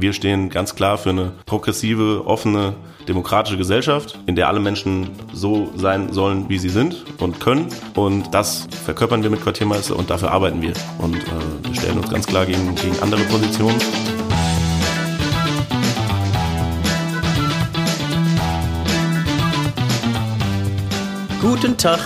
Wir stehen ganz klar für eine progressive, offene, demokratische Gesellschaft, in der alle Menschen so sein sollen, wie sie sind und können. Und das verkörpern wir mit Quartiermeister und dafür arbeiten wir. Und äh, wir stellen uns ganz klar gegen, gegen andere Positionen. Guten Tag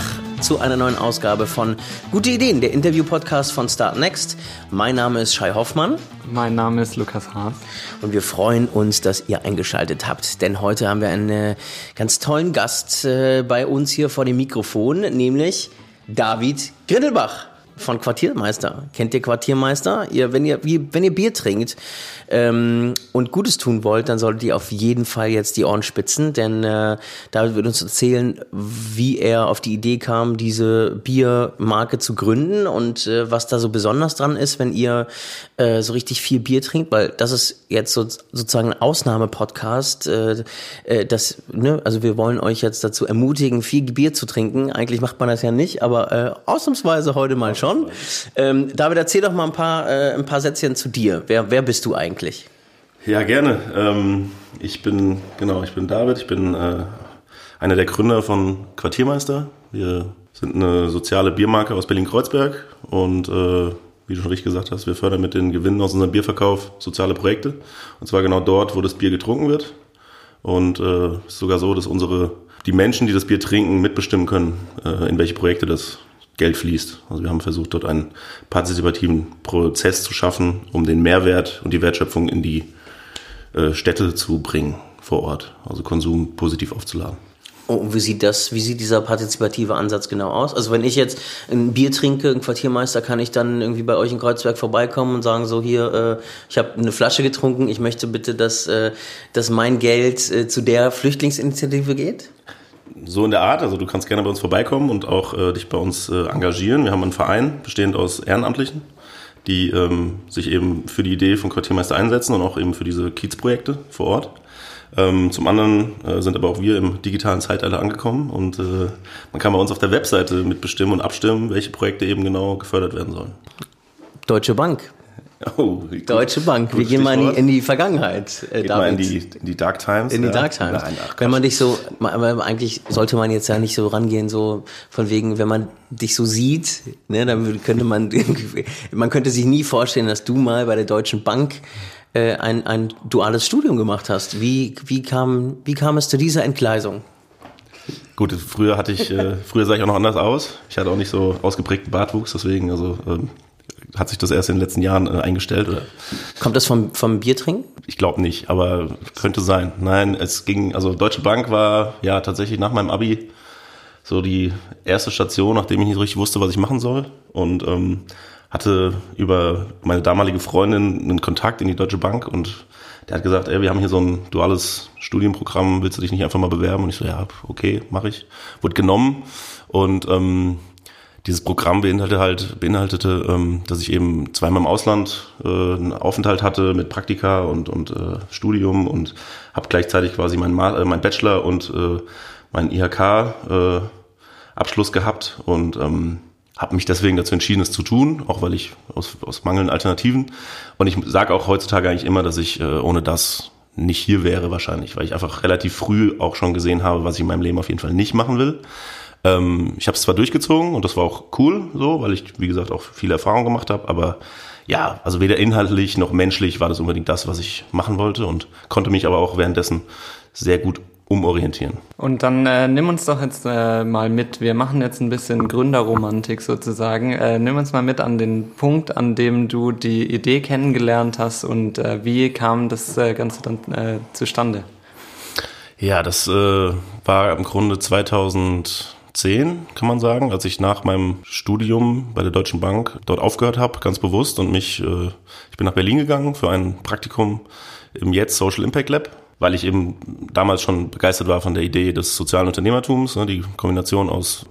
zu einer neuen Ausgabe von Gute Ideen, der Interview-Podcast von Start Next. Mein Name ist Shai Hoffmann. Mein Name ist Lukas Haas. Und wir freuen uns, dass ihr eingeschaltet habt, denn heute haben wir einen äh, ganz tollen Gast äh, bei uns hier vor dem Mikrofon, nämlich David Grindelbach von Quartiermeister. Kennt ihr Quartiermeister? Ihr, wenn ihr, wie, wenn ihr Bier trinkt ähm, und Gutes tun wollt, dann solltet ihr auf jeden Fall jetzt die Ohren spitzen, denn äh, David wird uns erzählen, wie er auf die Idee kam, diese Biermarke zu gründen und äh, was da so besonders dran ist, wenn ihr äh, so richtig viel Bier trinkt, weil das ist jetzt so, sozusagen ein Ausnahmepodcast. Äh, äh, ne, also wir wollen euch jetzt dazu ermutigen, viel Bier zu trinken. Eigentlich macht man das ja nicht, aber äh, ausnahmsweise heute mal schon. Ähm, David, erzähl doch mal ein paar, äh, ein paar Sätzchen zu dir. Wer, wer bist du eigentlich? Ja, gerne. Ähm, ich bin, genau, ich bin David. Ich bin äh, einer der Gründer von Quartiermeister. Wir sind eine soziale Biermarke aus Berlin-Kreuzberg und äh, wie du schon richtig gesagt hast, wir fördern mit den Gewinnen aus unserem Bierverkauf soziale Projekte. Und zwar genau dort, wo das Bier getrunken wird. Und äh, es ist sogar so, dass unsere die Menschen, die das Bier trinken, mitbestimmen können, äh, in welche Projekte das Geld fließt. Also wir haben versucht, dort einen partizipativen Prozess zu schaffen, um den Mehrwert und die Wertschöpfung in die äh, Städte zu bringen vor Ort, also Konsum positiv aufzuladen. Oh, und wie sieht das, wie sieht dieser partizipative Ansatz genau aus? Also wenn ich jetzt ein Bier trinke, ein Quartiermeister, kann ich dann irgendwie bei euch in Kreuzberg vorbeikommen und sagen so hier, äh, ich habe eine Flasche getrunken, ich möchte bitte, dass, äh, dass mein Geld äh, zu der Flüchtlingsinitiative geht? So in der Art, also du kannst gerne bei uns vorbeikommen und auch äh, dich bei uns äh, engagieren. Wir haben einen Verein bestehend aus Ehrenamtlichen, die ähm, sich eben für die Idee von Quartiermeister einsetzen und auch eben für diese Kiezprojekte vor Ort. Ähm, zum anderen äh, sind aber auch wir im digitalen Zeitalter angekommen und äh, man kann bei uns auf der Webseite mitbestimmen und abstimmen, welche Projekte eben genau gefördert werden sollen. Deutsche Bank. Oh, Deutsche Bank. Wir gehen mal in die, in die Vergangenheit. Äh, Geht mal in die, in die Dark Times. In die ja. Dark Times. Nein, ach, wenn man dich so, aber eigentlich sollte man jetzt ja nicht so rangehen, so von wegen, wenn man dich so sieht, ne, dann könnte man, man könnte sich nie vorstellen, dass du mal bei der Deutschen Bank äh, ein, ein duales Studium gemacht hast. Wie, wie, kam, wie kam es zu dieser Entgleisung? Gut, früher hatte ich, äh, früher sah ich auch noch anders aus. Ich hatte auch nicht so ausgeprägten Bartwuchs, deswegen, also ähm, hat sich das erst in den letzten Jahren äh, eingestellt. Oder? Kommt das vom, vom Biertrinken? Ich glaube nicht, aber könnte sein. Nein, es ging, also Deutsche Bank war ja tatsächlich nach meinem Abi so die erste Station, nachdem ich nicht richtig wusste, was ich machen soll. Und ähm, hatte über meine damalige Freundin einen Kontakt in die Deutsche Bank und der hat gesagt, ey, wir haben hier so ein duales Studienprogramm, willst du dich nicht einfach mal bewerben? Und ich so, ja, okay, mache ich. Wurde genommen und ähm, dieses Programm beinhaltete halt, beinhaltete, ähm, dass ich eben zweimal im Ausland äh, einen Aufenthalt hatte mit Praktika und, und äh, Studium und habe gleichzeitig quasi meinen äh, mein Bachelor und äh, meinen IHK-Abschluss äh, gehabt und ähm, habe mich deswegen dazu entschieden, es zu tun, auch weil ich aus, aus mangelnden Alternativen. Und ich sage auch heutzutage eigentlich immer, dass ich äh, ohne das nicht hier wäre wahrscheinlich, weil ich einfach relativ früh auch schon gesehen habe, was ich in meinem Leben auf jeden Fall nicht machen will. Ähm, ich habe es zwar durchgezogen und das war auch cool, so, weil ich wie gesagt auch viele Erfahrungen gemacht habe, aber ja, also weder inhaltlich noch menschlich war das unbedingt das, was ich machen wollte und konnte mich aber auch währenddessen sehr gut umorientieren. Und dann äh, nimm uns doch jetzt äh, mal mit. Wir machen jetzt ein bisschen Gründerromantik sozusagen. Äh, nimm uns mal mit an den Punkt, an dem du die Idee kennengelernt hast und äh, wie kam das äh, Ganze dann äh, zustande? Ja, das äh, war im Grunde 2010, kann man sagen, als ich nach meinem Studium bei der Deutschen Bank dort aufgehört habe, ganz bewusst und mich, äh, ich bin nach Berlin gegangen für ein Praktikum im Jetzt Social Impact Lab weil ich eben damals schon begeistert war von der Idee des sozialen Unternehmertums, ne, die Kombination aus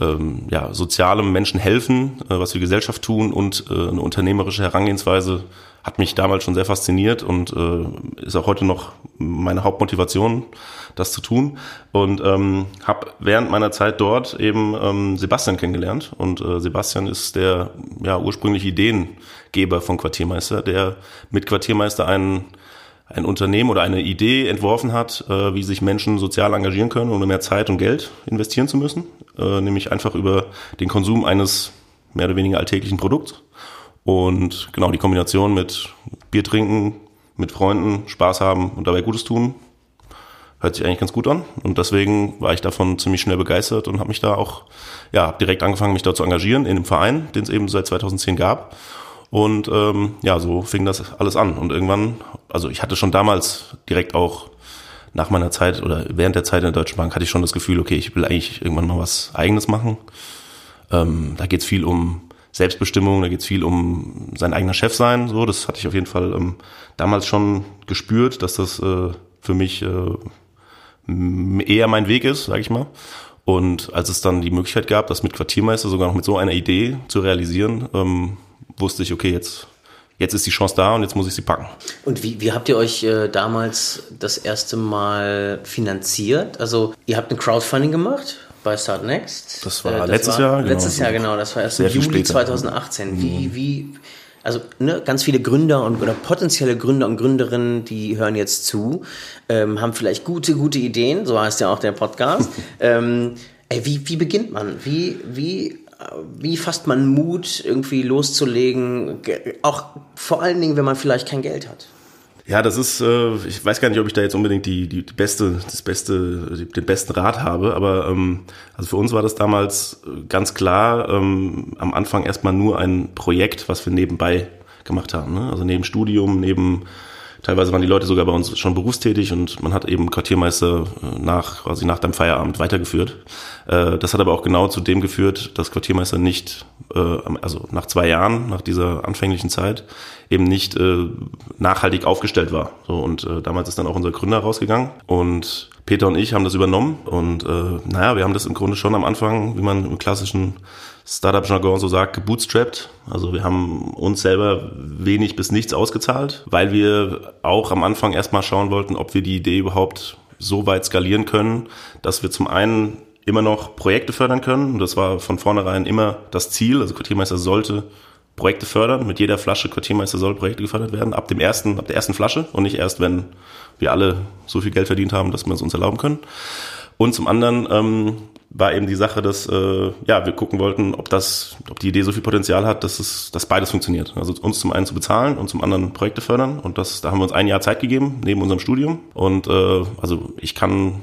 ähm, ja, sozialem Menschen helfen, äh, was wir Gesellschaft tun und äh, eine unternehmerische Herangehensweise hat mich damals schon sehr fasziniert und äh, ist auch heute noch meine Hauptmotivation, das zu tun. Und ähm, habe während meiner Zeit dort eben ähm, Sebastian kennengelernt. Und äh, Sebastian ist der ja, ursprüngliche Ideengeber von Quartiermeister, der mit Quartiermeister einen ein Unternehmen oder eine Idee entworfen hat, äh, wie sich Menschen sozial engagieren können, ohne mehr Zeit und Geld investieren zu müssen, äh, nämlich einfach über den Konsum eines mehr oder weniger alltäglichen Produkts. Und genau die Kombination mit Bier trinken, mit Freunden, Spaß haben und dabei Gutes tun, hört sich eigentlich ganz gut an. Und deswegen war ich davon ziemlich schnell begeistert und habe mich da auch, ja, direkt angefangen, mich da zu engagieren in dem Verein, den es eben seit 2010 gab. Und ähm, ja, so fing das alles an. Und irgendwann, also ich hatte schon damals direkt auch nach meiner Zeit oder während der Zeit in der Deutschen Bank hatte ich schon das Gefühl, okay, ich will eigentlich irgendwann mal was Eigenes machen. Ähm, da geht es viel um Selbstbestimmung, da geht es viel um sein eigener Chef sein. So, das hatte ich auf jeden Fall ähm, damals schon gespürt, dass das äh, für mich äh, eher mein Weg ist, sage ich mal. Und als es dann die Möglichkeit gab, das mit Quartiermeister sogar noch mit so einer Idee zu realisieren, ähm, wusste ich, okay, jetzt jetzt ist die Chance da und jetzt muss ich sie packen. Und wie, wie habt ihr euch äh, damals das erste Mal finanziert? Also ihr habt ein Crowdfunding gemacht bei Start Next. Das war äh, das letztes war, Jahr. Genau. Letztes Jahr, genau. Das war erst im Juli 2018. Wie, mhm. wie, also ne, ganz viele Gründer und oder potenzielle Gründer und Gründerinnen, die hören jetzt zu, ähm, haben vielleicht gute, gute Ideen. So heißt ja auch der Podcast. ähm, ey, wie, wie beginnt man? Wie, wie wie fasst man Mut, irgendwie loszulegen, auch vor allen Dingen, wenn man vielleicht kein Geld hat? Ja, das ist, äh, ich weiß gar nicht, ob ich da jetzt unbedingt die, die, die beste, das beste, den besten Rat habe, aber ähm, also für uns war das damals ganz klar ähm, am Anfang erstmal nur ein Projekt, was wir nebenbei gemacht haben. Ne? Also neben Studium, neben Teilweise waren die Leute sogar bei uns schon berufstätig und man hat eben Quartiermeister äh, nach, quasi nach dem Feierabend weitergeführt. Äh, das hat aber auch genau zu dem geführt, dass Quartiermeister nicht, äh, also nach zwei Jahren, nach dieser anfänglichen Zeit, eben nicht nachhaltig aufgestellt war. So, und damals ist dann auch unser Gründer rausgegangen und Peter und ich haben das übernommen und naja, wir haben das im Grunde schon am Anfang, wie man im klassischen Startup-Jargon so sagt, gebootstrapped. Also wir haben uns selber wenig bis nichts ausgezahlt, weil wir auch am Anfang erstmal schauen wollten, ob wir die Idee überhaupt so weit skalieren können, dass wir zum einen immer noch Projekte fördern können. Und das war von vornherein immer das Ziel. Also Quartiermeister sollte Projekte fördern. Mit jeder Flasche Quartiermeister soll Projekte gefördert werden. Ab dem ersten, ab der ersten Flasche und nicht erst, wenn wir alle so viel Geld verdient haben, dass wir es uns erlauben können. Und zum anderen ähm, war eben die Sache, dass äh, ja wir gucken wollten, ob das, ob die Idee so viel Potenzial hat, dass es, dass beides funktioniert. Also uns zum einen zu bezahlen und zum anderen Projekte fördern. Und das, da haben wir uns ein Jahr Zeit gegeben neben unserem Studium. Und äh, also ich kann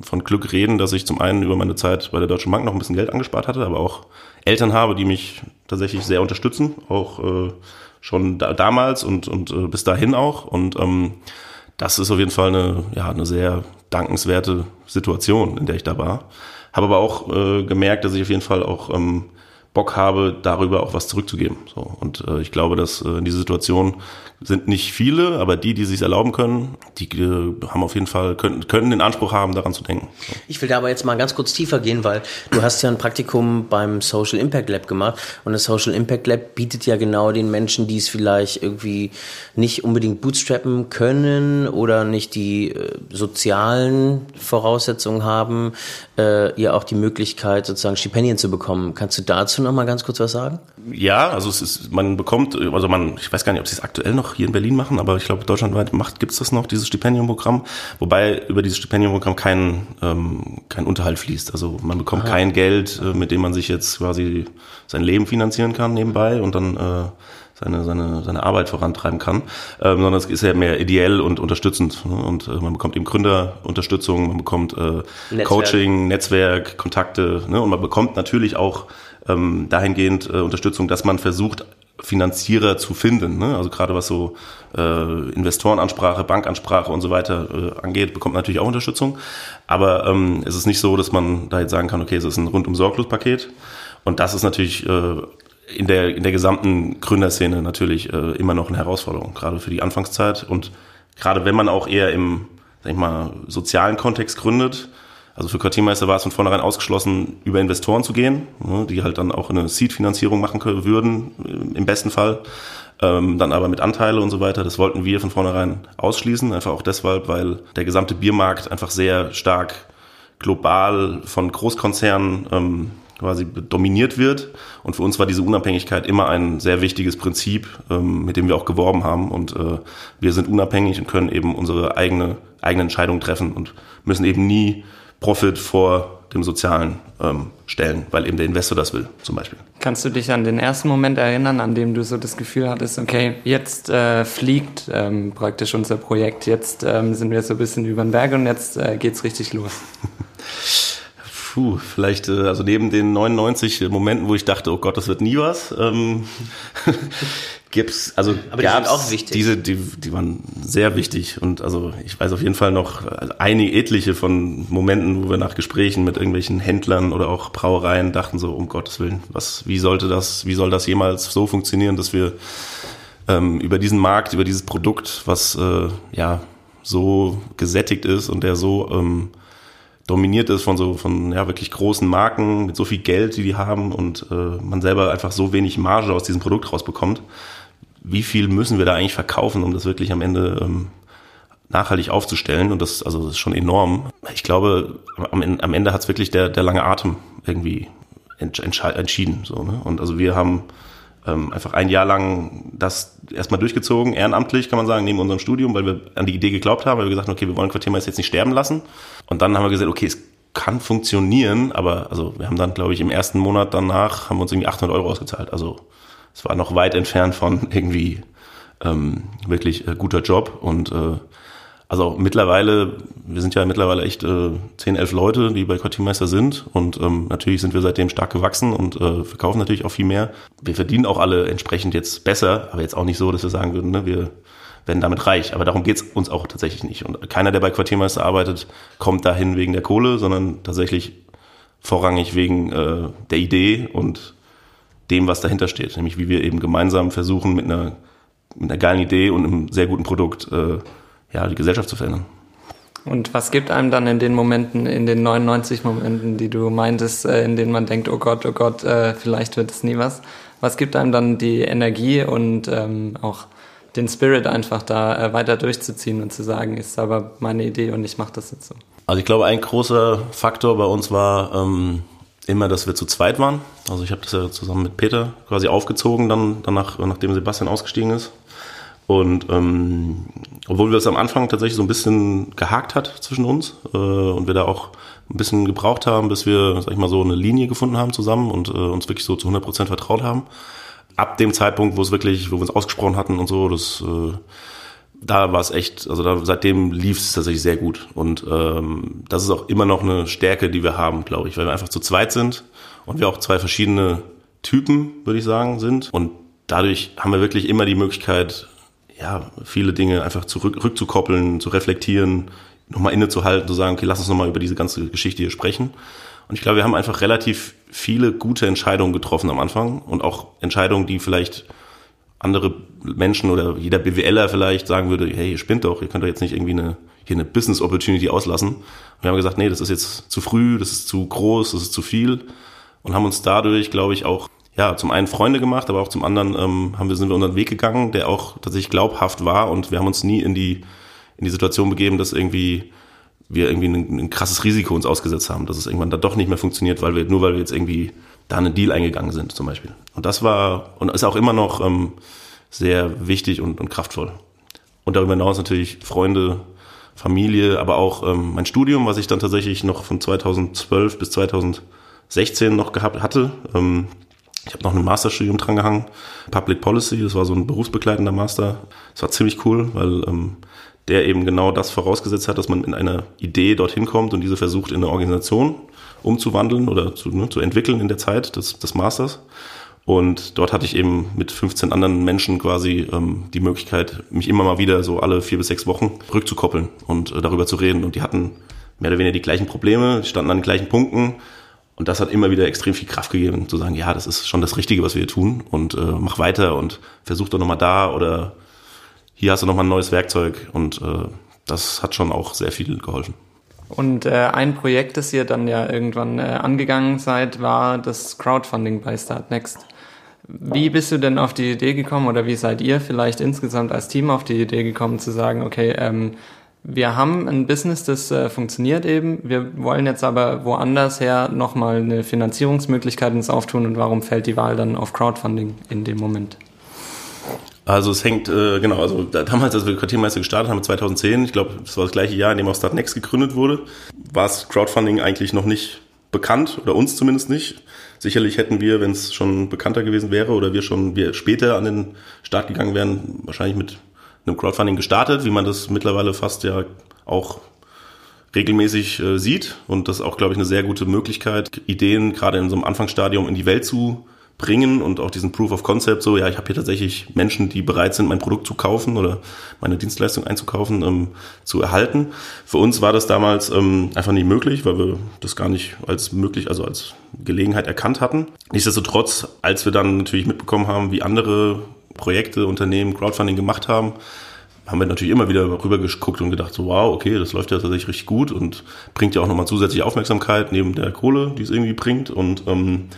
von Glück reden, dass ich zum einen über meine Zeit bei der Deutschen Bank noch ein bisschen Geld angespart hatte, aber auch Eltern habe, die mich tatsächlich sehr unterstützen, auch äh, schon da, damals und und äh, bis dahin auch. Und ähm, das ist auf jeden Fall eine ja eine sehr dankenswerte Situation, in der ich da war. Habe aber auch äh, gemerkt, dass ich auf jeden Fall auch ähm, Bock habe, darüber auch was zurückzugeben. So, und äh, ich glaube, dass äh, in dieser Situation sind nicht viele, aber die, die sich erlauben können, die äh, haben auf jeden Fall, können, können den Anspruch haben, daran zu denken. Ich will da aber jetzt mal ganz kurz tiefer gehen, weil du hast ja ein Praktikum beim Social Impact Lab gemacht und das Social Impact Lab bietet ja genau den Menschen, die es vielleicht irgendwie nicht unbedingt bootstrappen können oder nicht die äh, sozialen Voraussetzungen haben, äh, ja auch die Möglichkeit, sozusagen Stipendien zu bekommen. Kannst du dazu noch mal ganz kurz was sagen? Ja, also es ist, man bekommt, also man, ich weiß gar nicht, ob sie es aktuell noch hier in Berlin machen, aber ich glaube, deutschlandweit macht, gibt's das noch, dieses Stipendiumprogramm, wobei über dieses Stipendiumprogramm kein, ähm, kein Unterhalt fließt. Also man bekommt Aha. kein Geld, äh, mit dem man sich jetzt quasi sein Leben finanzieren kann nebenbei und dann äh, seine, seine, seine Arbeit vorantreiben kann, ähm, sondern es ist ja mehr ideell und unterstützend. Ne? Und äh, man bekommt eben Gründerunterstützung, man bekommt äh, Netzwerk. Coaching, Netzwerk, Kontakte ne? und man bekommt natürlich auch ähm, dahingehend äh, Unterstützung, dass man versucht, Finanzierer zu finden. Ne? Also gerade was so äh, Investorenansprache, Bankansprache und so weiter äh, angeht, bekommt natürlich auch Unterstützung. Aber ähm, es ist nicht so, dass man da jetzt sagen kann, okay, es ist ein rundum sorglos Paket. Und das ist natürlich äh, in der in der gesamten Gründerszene natürlich äh, immer noch eine Herausforderung, gerade für die Anfangszeit und gerade wenn man auch eher im sag ich mal sozialen Kontext gründet, also für Quartiermeister war es von vornherein ausgeschlossen, über Investoren zu gehen, ne, die halt dann auch eine Seed-Finanzierung machen würden, im besten Fall. ähm, dann aber mit Anteile und so weiter. Das wollten wir von vornherein ausschließen, einfach auch deshalb, weil der gesamte Biermarkt einfach sehr stark global von Großkonzernen ähm, quasi dominiert wird. Und für uns war diese Unabhängigkeit immer ein sehr wichtiges Prinzip, ähm, mit dem wir auch geworben haben. Und äh, wir sind unabhängig und können eben unsere eigene, eigene Entscheidung treffen und müssen eben nie Profit vor dem Sozialen ähm, stellen, weil eben der Investor das will, zum Beispiel. Kannst du dich an den ersten Moment erinnern, an dem du so das Gefühl hattest, okay, jetzt äh, fliegt ähm, praktisch unser Projekt, jetzt ähm, sind wir so ein bisschen über den Berg und jetzt äh, geht's richtig los? Puh, vielleicht, äh, also neben den 99 Momenten, wo ich dachte, oh Gott, das wird nie was, ähm, gibt's, also Aber die sind auch wichtig. Diese, die, die waren sehr wichtig und also ich weiß auf jeden Fall noch einige etliche von Momenten, wo wir nach Gesprächen mit irgendwelchen Händlern oder auch Brauereien dachten so, um Gottes Willen, was, wie sollte das, wie soll das jemals so funktionieren, dass wir ähm, über diesen Markt, über dieses Produkt, was äh, ja so gesättigt ist und der so ähm, dominiert ist von so von ja wirklich großen Marken mit so viel Geld, die die haben und äh, man selber einfach so wenig Marge aus diesem Produkt rausbekommt. Wie viel müssen wir da eigentlich verkaufen, um das wirklich am Ende ähm, nachhaltig aufzustellen? Und das also das ist schon enorm. Ich glaube, am, am Ende hat es wirklich der der lange Atem irgendwie entschieden so ne? Und also wir haben ähm, einfach ein Jahr lang das erstmal durchgezogen, ehrenamtlich kann man sagen, neben unserem Studium, weil wir an die Idee geglaubt haben, weil wir gesagt haben, okay, wir wollen Quartiermeister jetzt nicht sterben lassen. Und dann haben wir gesagt, okay, es kann funktionieren, aber also wir haben dann, glaube ich, im ersten Monat danach haben wir uns irgendwie 800 Euro ausgezahlt. Also es war noch weit entfernt von irgendwie ähm, wirklich äh, guter Job und äh, also mittlerweile, wir sind ja mittlerweile echt äh, 10, 11 Leute, die bei Quartiermeister sind und ähm, natürlich sind wir seitdem stark gewachsen und äh, verkaufen natürlich auch viel mehr. Wir verdienen auch alle entsprechend jetzt besser, aber jetzt auch nicht so, dass wir sagen würden, ne, wir werden damit reich. Aber darum geht's uns auch tatsächlich nicht. Und keiner, der bei Quartiermeister arbeitet, kommt dahin wegen der Kohle, sondern tatsächlich vorrangig wegen äh, der Idee und dem, was dahinter steht. Nämlich wie wir eben gemeinsam versuchen, mit einer, mit einer geilen Idee und einem sehr guten Produkt äh, ja, die Gesellschaft zu verändern. Und was gibt einem dann in den Momenten, in den 99 Momenten, die du meintest, äh, in denen man denkt, oh Gott, oh Gott, äh, vielleicht wird es nie was? Was gibt einem dann die Energie und ähm, auch den Spirit einfach da äh, weiter durchzuziehen und zu sagen, ist aber meine Idee und ich mache das jetzt so? Also ich glaube, ein großer Faktor bei uns war ähm, immer, dass wir zu zweit waren. Also ich habe das ja zusammen mit Peter quasi aufgezogen, dann danach, nachdem Sebastian ausgestiegen ist. Und ähm, obwohl wir es am Anfang tatsächlich so ein bisschen gehakt hat zwischen uns äh, und wir da auch ein bisschen gebraucht haben, bis wir, sag ich mal, so eine Linie gefunden haben zusammen und äh, uns wirklich so zu 100 Prozent vertraut haben. Ab dem Zeitpunkt, wo es wirklich, wo wir uns ausgesprochen hatten und so, das, äh, da war es echt, also da, seitdem lief es tatsächlich sehr gut. Und ähm, das ist auch immer noch eine Stärke, die wir haben, glaube ich, weil wir einfach zu zweit sind und wir auch zwei verschiedene Typen, würde ich sagen, sind. Und dadurch haben wir wirklich immer die Möglichkeit, ja, viele Dinge einfach zurück, rückzukoppeln, zu reflektieren, nochmal innezuhalten, zu sagen, okay, lass uns nochmal über diese ganze Geschichte hier sprechen. Und ich glaube, wir haben einfach relativ viele gute Entscheidungen getroffen am Anfang und auch Entscheidungen, die vielleicht andere Menschen oder jeder BWLer vielleicht sagen würde, hey, ihr spinnt doch, ihr könnt doch jetzt nicht irgendwie eine, hier eine Business Opportunity auslassen. Und wir haben gesagt, nee, das ist jetzt zu früh, das ist zu groß, das ist zu viel und haben uns dadurch, glaube ich, auch ja, zum einen Freunde gemacht, aber auch zum anderen ähm, haben wir, sind wir unseren Weg gegangen, der auch tatsächlich glaubhaft war und wir haben uns nie in die, in die Situation begeben, dass irgendwie wir irgendwie ein, ein krasses Risiko uns ausgesetzt haben, dass es irgendwann da doch nicht mehr funktioniert, weil wir, nur weil wir jetzt irgendwie da einen Deal eingegangen sind, zum Beispiel. Und das war und ist auch immer noch ähm, sehr wichtig und, und kraftvoll. Und darüber hinaus natürlich Freunde, Familie, aber auch ähm, mein Studium, was ich dann tatsächlich noch von 2012 bis 2016 noch gehabt hatte. Ähm, ich habe noch ein Masterstudium drangehangen, Public Policy, das war so ein berufsbegleitender Master. Das war ziemlich cool, weil ähm, der eben genau das vorausgesetzt hat, dass man in einer Idee dorthin kommt und diese versucht in eine Organisation umzuwandeln oder zu, ne, zu entwickeln in der Zeit des, des Masters. Und dort hatte ich eben mit 15 anderen Menschen quasi ähm, die Möglichkeit, mich immer mal wieder so alle vier bis sechs Wochen rückzukoppeln und äh, darüber zu reden. Und die hatten mehr oder weniger die gleichen Probleme, die standen an den gleichen Punkten und das hat immer wieder extrem viel Kraft gegeben, zu sagen, ja, das ist schon das Richtige, was wir hier tun und äh, mach weiter und versuch doch nochmal da oder hier hast du nochmal ein neues Werkzeug und äh, das hat schon auch sehr viel geholfen. Und äh, ein Projekt, das ihr dann ja irgendwann äh, angegangen seid, war das Crowdfunding bei Startnext. Wie bist du denn auf die Idee gekommen oder wie seid ihr vielleicht insgesamt als Team auf die Idee gekommen zu sagen, okay, ähm, wir haben ein Business, das äh, funktioniert eben, wir wollen jetzt aber woanders her nochmal eine Finanzierungsmöglichkeit uns auftun und warum fällt die Wahl dann auf Crowdfunding in dem Moment? Also es hängt, äh, genau, also damals, als wir Quartiermeister gestartet haben, 2010, ich glaube, das war das gleiche Jahr, in dem auch Startnext gegründet wurde, war es Crowdfunding eigentlich noch nicht bekannt oder uns zumindest nicht. Sicherlich hätten wir, wenn es schon bekannter gewesen wäre oder wir schon wir später an den Start gegangen wären, wahrscheinlich mit einem Crowdfunding gestartet, wie man das mittlerweile fast ja auch regelmäßig äh, sieht. Und das ist auch, glaube ich, eine sehr gute Möglichkeit, Ideen gerade in so einem Anfangsstadium in die Welt zu bringen und auch diesen Proof of Concept, so ja, ich habe hier tatsächlich Menschen, die bereit sind, mein Produkt zu kaufen oder meine Dienstleistung einzukaufen, ähm, zu erhalten. Für uns war das damals ähm, einfach nicht möglich, weil wir das gar nicht als möglich, also als Gelegenheit erkannt hatten. Nichtsdestotrotz, als wir dann natürlich mitbekommen haben, wie andere Projekte, Unternehmen Crowdfunding gemacht haben, haben wir natürlich immer wieder rüber geguckt und gedacht, so wow, okay, das läuft ja tatsächlich richtig gut und bringt ja auch nochmal zusätzliche Aufmerksamkeit neben der Kohle, die es irgendwie bringt. Und ähm,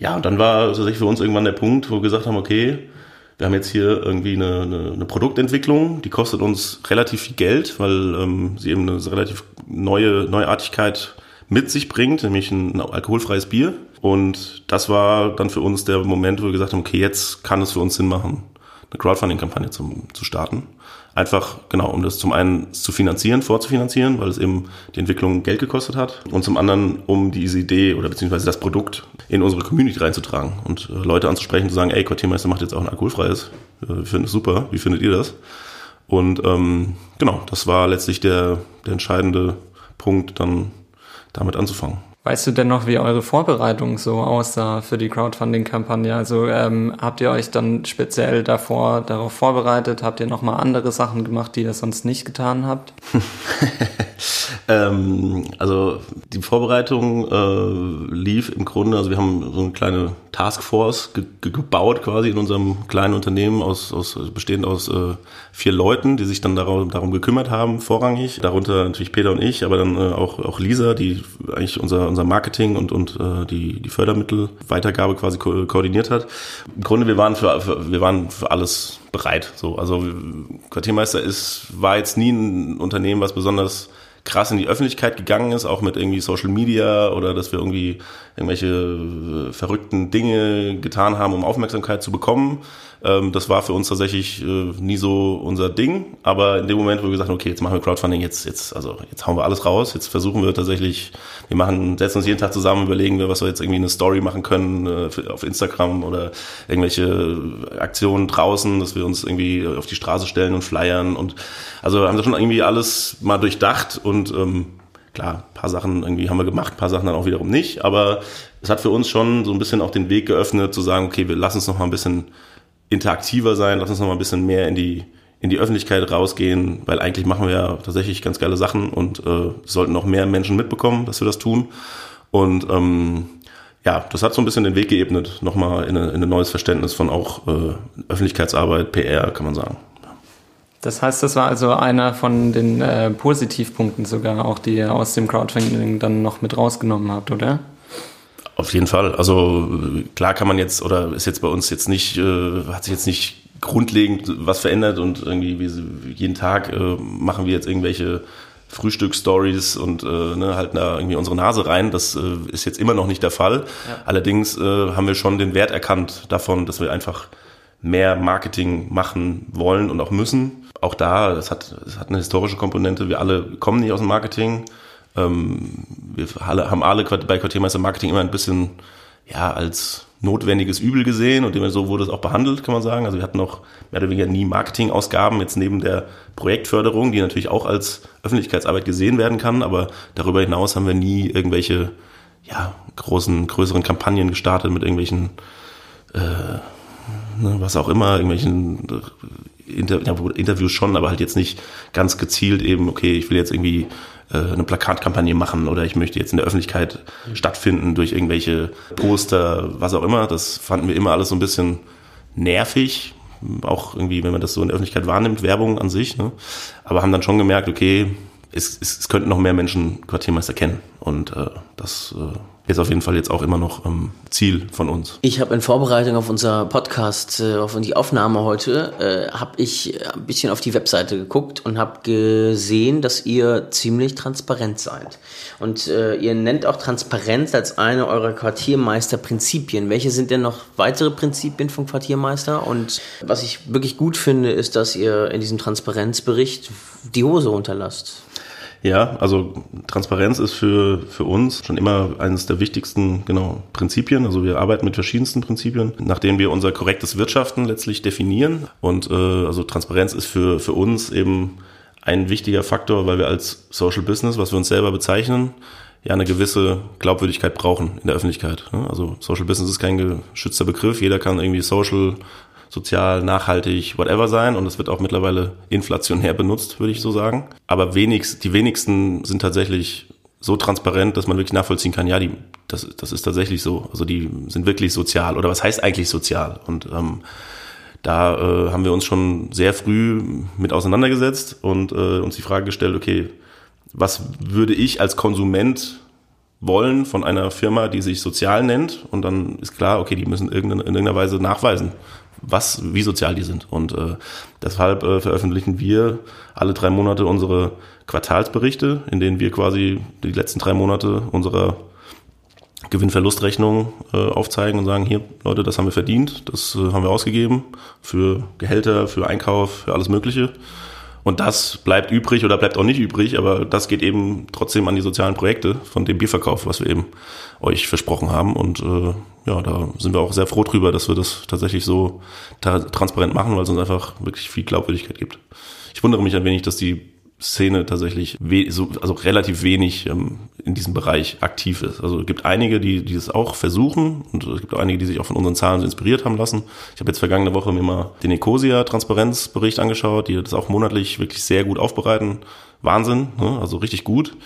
ja, und dann war tatsächlich für uns irgendwann der Punkt, wo wir gesagt haben, okay, wir haben jetzt hier irgendwie eine, eine, eine Produktentwicklung, die kostet uns relativ viel Geld, weil ähm, sie eben eine relativ neue Neuartigkeit mit sich bringt, nämlich ein alkoholfreies Bier. Und das war dann für uns der Moment, wo wir gesagt haben, okay, jetzt kann es für uns Sinn machen, eine Crowdfunding-Kampagne zu, zu starten. Einfach, genau, um das zum einen zu finanzieren, vorzufinanzieren, weil es eben die Entwicklung Geld gekostet hat. Und zum anderen, um diese Idee oder beziehungsweise das Produkt in unsere Community reinzutragen und äh, Leute anzusprechen, zu sagen, ey, Quartiermeister macht jetzt auch ein alkoholfreies. Äh, wir finden es super. Wie findet ihr das? Und ähm, genau, das war letztlich der, der entscheidende Punkt, dann damit anzufangen. Weißt du denn noch, wie eure Vorbereitung so aussah für die Crowdfunding-Kampagne? Also ähm, habt ihr euch dann speziell davor darauf vorbereitet? Habt ihr nochmal andere Sachen gemacht, die ihr sonst nicht getan habt? ähm, also die Vorbereitung äh, lief im Grunde, also wir haben so eine kleine Taskforce ge ge gebaut quasi in unserem kleinen Unternehmen aus, aus bestehend aus äh, vier Leuten, die sich dann darum, darum gekümmert haben, vorrangig. Darunter natürlich Peter und ich, aber dann äh, auch, auch Lisa, die eigentlich unser unser Marketing und, und äh, die, die Fördermittelweitergabe quasi ko koordiniert hat. Im Grunde, wir waren für, für, wir waren für alles bereit. So, also Quartiermeister ist, war jetzt nie ein Unternehmen, was besonders krass in die Öffentlichkeit gegangen ist, auch mit irgendwie Social Media oder dass wir irgendwie irgendwelche äh, verrückten Dinge getan haben, um Aufmerksamkeit zu bekommen. Ähm, das war für uns tatsächlich äh, nie so unser Ding. Aber in dem Moment, wo wir gesagt haben, okay, jetzt machen wir Crowdfunding, jetzt, jetzt, also jetzt hauen wir alles raus, jetzt versuchen wir tatsächlich, wir machen, setzen uns jeden Tag zusammen, überlegen wir, was wir jetzt irgendwie eine Story machen können äh, auf Instagram oder irgendwelche Aktionen draußen, dass wir uns irgendwie auf die Straße stellen und flyern und also haben wir schon irgendwie alles mal durchdacht und ähm, klar, paar Sachen irgendwie haben wir gemacht, paar Sachen dann auch wiederum nicht, aber es hat für uns schon so ein bisschen auch den Weg geöffnet, zu sagen, okay, wir lassen uns noch mal ein bisschen interaktiver sein, lass uns noch mal ein bisschen mehr in die in die Öffentlichkeit rausgehen, weil eigentlich machen wir ja tatsächlich ganz geile Sachen und äh, sollten noch mehr Menschen mitbekommen, dass wir das tun. Und ähm, ja, das hat so ein bisschen den Weg geebnet, nochmal in, in ein neues Verständnis von auch äh, Öffentlichkeitsarbeit, PR, kann man sagen. Das heißt, das war also einer von den äh, Positivpunkten sogar auch, die ihr aus dem Crowdfunding dann noch mit rausgenommen habt, oder? Auf jeden Fall. Also klar kann man jetzt oder ist jetzt bei uns jetzt nicht, äh, hat sich jetzt nicht grundlegend was verändert und irgendwie wie, jeden Tag äh, machen wir jetzt irgendwelche Frühstücksstories und äh, ne, halten da irgendwie unsere Nase rein. Das äh, ist jetzt immer noch nicht der Fall. Ja. Allerdings äh, haben wir schon den Wert erkannt davon, dass wir einfach mehr Marketing machen wollen und auch müssen. Auch da, das hat, das hat eine historische Komponente. Wir alle kommen nicht aus dem Marketing. Ähm, wir alle, haben alle bei Quartiermeister Marketing immer ein bisschen ja als notwendiges Übel gesehen und so wurde es auch behandelt, kann man sagen. Also wir hatten noch mehr oder weniger nie Marketingausgaben, jetzt neben der Projektförderung, die natürlich auch als Öffentlichkeitsarbeit gesehen werden kann, aber darüber hinaus haben wir nie irgendwelche ja, großen, größeren Kampagnen gestartet mit irgendwelchen äh, ne, was auch immer, irgendwelchen äh, Inter Interviews schon, aber halt jetzt nicht ganz gezielt eben, okay, ich will jetzt irgendwie äh, eine Plakatkampagne machen oder ich möchte jetzt in der Öffentlichkeit stattfinden durch irgendwelche Poster, was auch immer. Das fanden wir immer alles so ein bisschen nervig. Auch irgendwie, wenn man das so in der Öffentlichkeit wahrnimmt, Werbung an sich. Ne? Aber haben dann schon gemerkt, okay, es, es, es könnten noch mehr Menschen Quartiermeister kennen. Und äh, das, äh, ist auf jeden Fall jetzt auch immer noch ähm, Ziel von uns. Ich habe in Vorbereitung auf unser Podcast, äh, auf die Aufnahme heute, äh, habe ich ein bisschen auf die Webseite geguckt und habe gesehen, dass ihr ziemlich transparent seid. Und äh, ihr nennt auch Transparenz als eine eurer Quartiermeisterprinzipien. Welche sind denn noch weitere Prinzipien vom Quartiermeister? Und was ich wirklich gut finde, ist, dass ihr in diesem Transparenzbericht die Hose runterlasst. Ja, also Transparenz ist für, für uns schon immer eines der wichtigsten genau, Prinzipien. Also wir arbeiten mit verschiedensten Prinzipien, nachdem wir unser korrektes Wirtschaften letztlich definieren. Und äh, also Transparenz ist für, für uns eben ein wichtiger Faktor, weil wir als Social Business, was wir uns selber bezeichnen, ja eine gewisse Glaubwürdigkeit brauchen in der Öffentlichkeit. Also Social Business ist kein geschützter Begriff. Jeder kann irgendwie Social sozial, nachhaltig, whatever sein und es wird auch mittlerweile inflationär benutzt, würde ich so sagen. Aber wenigst, die wenigsten sind tatsächlich so transparent, dass man wirklich nachvollziehen kann, ja, die, das, das ist tatsächlich so. Also die sind wirklich sozial. Oder was heißt eigentlich sozial? Und ähm, da äh, haben wir uns schon sehr früh mit auseinandergesetzt und äh, uns die Frage gestellt, okay, was würde ich als Konsument wollen von einer Firma, die sich sozial nennt? Und dann ist klar, okay, die müssen in irgendeiner Weise nachweisen, was, wie sozial die sind. Und äh, deshalb äh, veröffentlichen wir alle drei Monate unsere Quartalsberichte, in denen wir quasi die letzten drei Monate unserer Gewinn-Verlust-Rechnung äh, aufzeigen und sagen, hier, Leute, das haben wir verdient, das äh, haben wir ausgegeben für Gehälter, für Einkauf, für alles Mögliche. Und das bleibt übrig oder bleibt auch nicht übrig, aber das geht eben trotzdem an die sozialen Projekte von dem Bierverkauf, was wir eben euch versprochen haben. Und äh, ja, da sind wir auch sehr froh drüber, dass wir das tatsächlich so transparent machen, weil es uns einfach wirklich viel Glaubwürdigkeit gibt. Ich wundere mich ein wenig, dass die Szene tatsächlich so, also relativ wenig ähm, in diesem Bereich aktiv ist. Also es gibt einige, die, die es auch versuchen und es gibt auch einige, die sich auch von unseren Zahlen so inspiriert haben lassen. Ich habe jetzt vergangene Woche mir mal den Ecosia-Transparenzbericht angeschaut, die das auch monatlich wirklich sehr gut aufbereiten. Wahnsinn, ne? also richtig gut.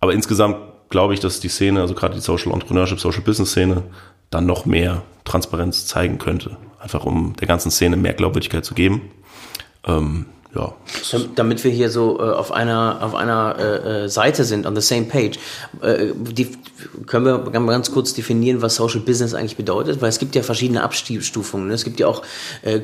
Aber insgesamt glaube ich, dass die Szene, also gerade die Social Entrepreneurship, Social Business Szene, dann noch mehr Transparenz zeigen könnte. Einfach um der ganzen Szene mehr Glaubwürdigkeit zu geben. Ähm, ja. Damit wir hier so äh, auf einer, auf einer äh, äh, Seite sind, on the same page, äh, die, können wir ganz kurz definieren, was Social Business eigentlich bedeutet, weil es gibt ja verschiedene Abstufungen. Ne? Es gibt ja auch äh,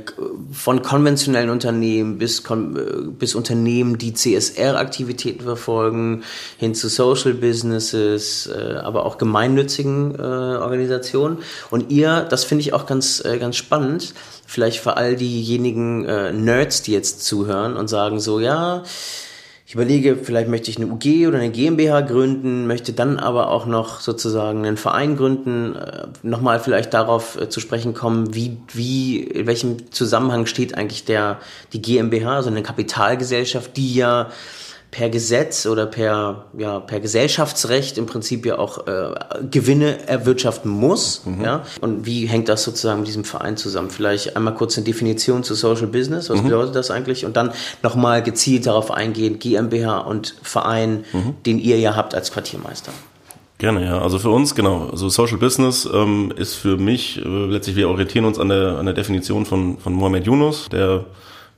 von konventionellen Unternehmen bis, kon äh, bis Unternehmen, die CSR-Aktivitäten verfolgen, hin zu Social Businesses, aber auch gemeinnützigen Organisationen. Und ihr, das finde ich auch ganz, ganz spannend, vielleicht für all diejenigen äh, Nerds, die jetzt zuhören und sagen so, ja, ich überlege, vielleicht möchte ich eine UG oder eine GmbH gründen, möchte dann aber auch noch sozusagen einen Verein gründen, äh, nochmal vielleicht darauf äh, zu sprechen kommen, wie, wie, in welchem Zusammenhang steht eigentlich der, die GmbH, also eine Kapitalgesellschaft, die ja per Gesetz oder per, ja, per Gesellschaftsrecht im Prinzip ja auch äh, Gewinne erwirtschaften muss. Mhm. Ja? Und wie hängt das sozusagen mit diesem Verein zusammen? Vielleicht einmal kurz eine Definition zu Social Business. Was mhm. bedeutet das eigentlich? Und dann nochmal gezielt darauf eingehen, GmbH und Verein, mhm. den ihr ja habt als Quartiermeister. Gerne, ja. Also für uns, genau. Also Social Business ähm, ist für mich, äh, letztlich wir orientieren uns an der, an der Definition von, von Mohamed Yunus, der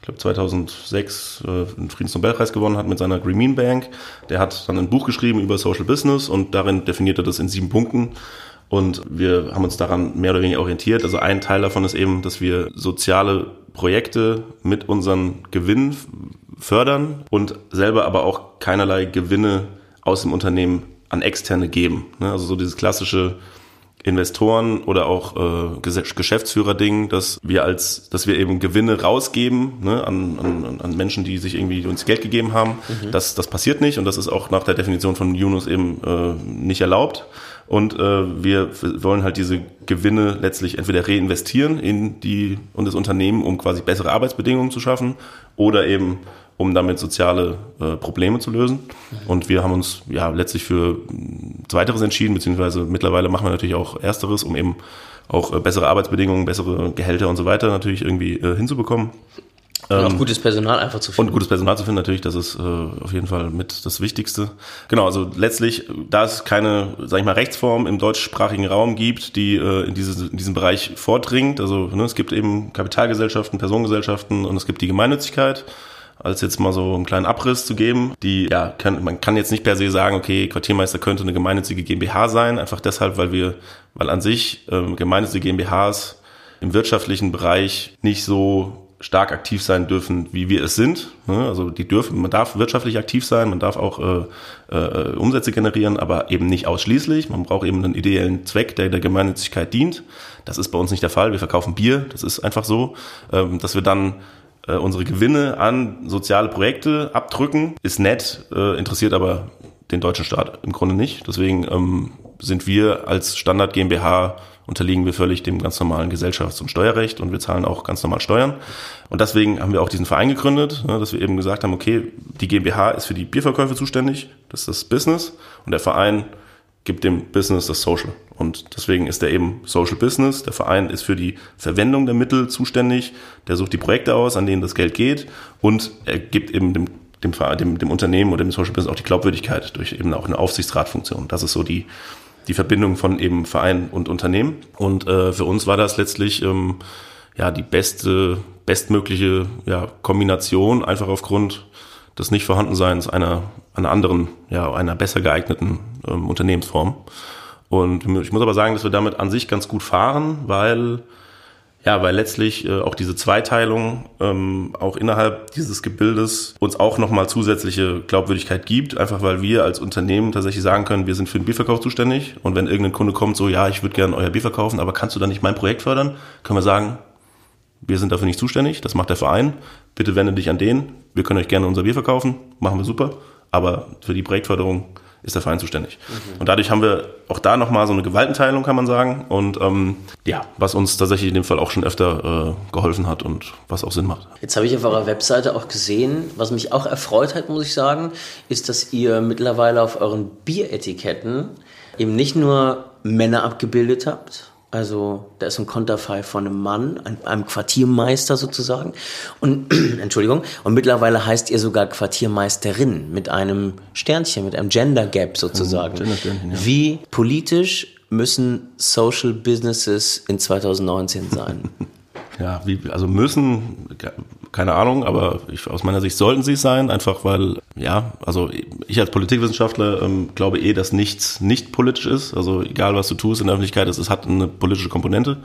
ich glaube 2006 äh, einen Friedensnobelpreis gewonnen hat mit seiner Green Bank. Der hat dann ein Buch geschrieben über Social Business und darin definiert er das in sieben Punkten. Und wir haben uns daran mehr oder weniger orientiert. Also ein Teil davon ist eben, dass wir soziale Projekte mit unseren Gewinn fördern und selber aber auch keinerlei Gewinne aus dem Unternehmen an Externe geben. Ne? Also so dieses klassische Investoren oder auch äh, Geschäftsführer-Ding, dass wir als, dass wir eben Gewinne rausgeben ne, an, an, an Menschen, die sich irgendwie uns Geld gegeben haben. Mhm. Das, das passiert nicht und das ist auch nach der Definition von Yunus eben äh, nicht erlaubt. Und äh, wir wollen halt diese Gewinne letztlich entweder reinvestieren in die und das Unternehmen, um quasi bessere Arbeitsbedingungen zu schaffen, oder eben um damit soziale äh, Probleme zu lösen. Und wir haben uns ja letztlich für Zweiteres entschieden, beziehungsweise mittlerweile machen wir natürlich auch Ersteres, um eben auch äh, bessere Arbeitsbedingungen, bessere Gehälter und so weiter natürlich irgendwie äh, hinzubekommen. Und auch ähm, gutes Personal einfach zu finden. Und gutes Personal zu finden, natürlich, das ist äh, auf jeden Fall mit das Wichtigste. Genau, also letztlich, da es keine, sag ich mal, Rechtsform im deutschsprachigen Raum gibt, die äh, in, diese, in diesen Bereich vordringt, also ne, es gibt eben Kapitalgesellschaften, Personengesellschaften und es gibt die Gemeinnützigkeit. Als jetzt mal so einen kleinen Abriss zu geben. Die, ja, kann, man kann jetzt nicht per se sagen, okay, Quartiermeister könnte eine gemeinnützige GmbH sein, einfach deshalb, weil wir, weil an sich ähm, gemeinnützige GmbHs im wirtschaftlichen Bereich nicht so stark aktiv sein dürfen, wie wir es sind. Also die dürfen, man darf wirtschaftlich aktiv sein, man darf auch äh, äh, Umsätze generieren, aber eben nicht ausschließlich. Man braucht eben einen ideellen Zweck, der der Gemeinnützigkeit dient. Das ist bei uns nicht der Fall. Wir verkaufen Bier, das ist einfach so, ähm, dass wir dann äh, unsere Gewinne an soziale Projekte abdrücken, ist nett, äh, interessiert aber den deutschen Staat im Grunde nicht. Deswegen ähm, sind wir als Standard GmbH unterliegen wir völlig dem ganz normalen Gesellschafts- und Steuerrecht und wir zahlen auch ganz normal Steuern. Und deswegen haben wir auch diesen Verein gegründet, ne, dass wir eben gesagt haben, okay, die GmbH ist für die Bierverkäufe zuständig, das ist das Business und der Verein gibt dem Business das Social. Und deswegen ist er eben Social Business. Der Verein ist für die Verwendung der Mittel zuständig. Der sucht die Projekte aus, an denen das Geld geht. Und er gibt eben dem, dem, dem, dem Unternehmen oder dem Social Business auch die Glaubwürdigkeit durch eben auch eine Aufsichtsratfunktion. Das ist so die, die Verbindung von eben Verein und Unternehmen. Und äh, für uns war das letztlich ähm, ja die beste, bestmögliche ja, Kombination, einfach aufgrund des Nicht-Vorhandenseins einer, einer anderen, ja, einer besser geeigneten ähm, Unternehmensform. Und ich muss aber sagen, dass wir damit an sich ganz gut fahren, weil ja, weil letztlich äh, auch diese Zweiteilung ähm, auch innerhalb dieses Gebildes uns auch nochmal zusätzliche Glaubwürdigkeit gibt, einfach weil wir als Unternehmen tatsächlich sagen können, wir sind für den Bierverkauf zuständig. Und wenn irgendein Kunde kommt, so ja, ich würde gerne euer Bier verkaufen, aber kannst du dann nicht mein Projekt fördern, können wir sagen, wir sind dafür nicht zuständig, das macht der Verein, bitte wende dich an den, wir können euch gerne unser Bier verkaufen, machen wir super, aber für die Projektförderung ist der Verein zuständig. Mhm. Und dadurch haben wir auch da nochmal so eine Gewaltenteilung, kann man sagen. Und ähm, ja, was uns tatsächlich in dem Fall auch schon öfter äh, geholfen hat und was auch Sinn macht. Jetzt habe ich auf eurer Webseite auch gesehen, was mich auch erfreut hat, muss ich sagen, ist, dass ihr mittlerweile auf euren Bieretiketten eben nicht nur Männer abgebildet habt, also da ist ein Konterfei von einem Mann, einem Quartiermeister sozusagen. Und Entschuldigung. Und mittlerweile heißt ihr sogar Quartiermeisterin mit einem Sternchen, mit einem Gender Gap sozusagen. Gender ja. Wie politisch müssen Social Businesses in 2019 sein? ja, wie, also müssen, keine Ahnung, aber ich, aus meiner Sicht sollten sie es sein, einfach weil, ja, also ich als Politikwissenschaftler ähm, glaube eh, dass nichts nicht politisch ist. Also egal, was du tust in der Öffentlichkeit, es, es hat eine politische Komponente.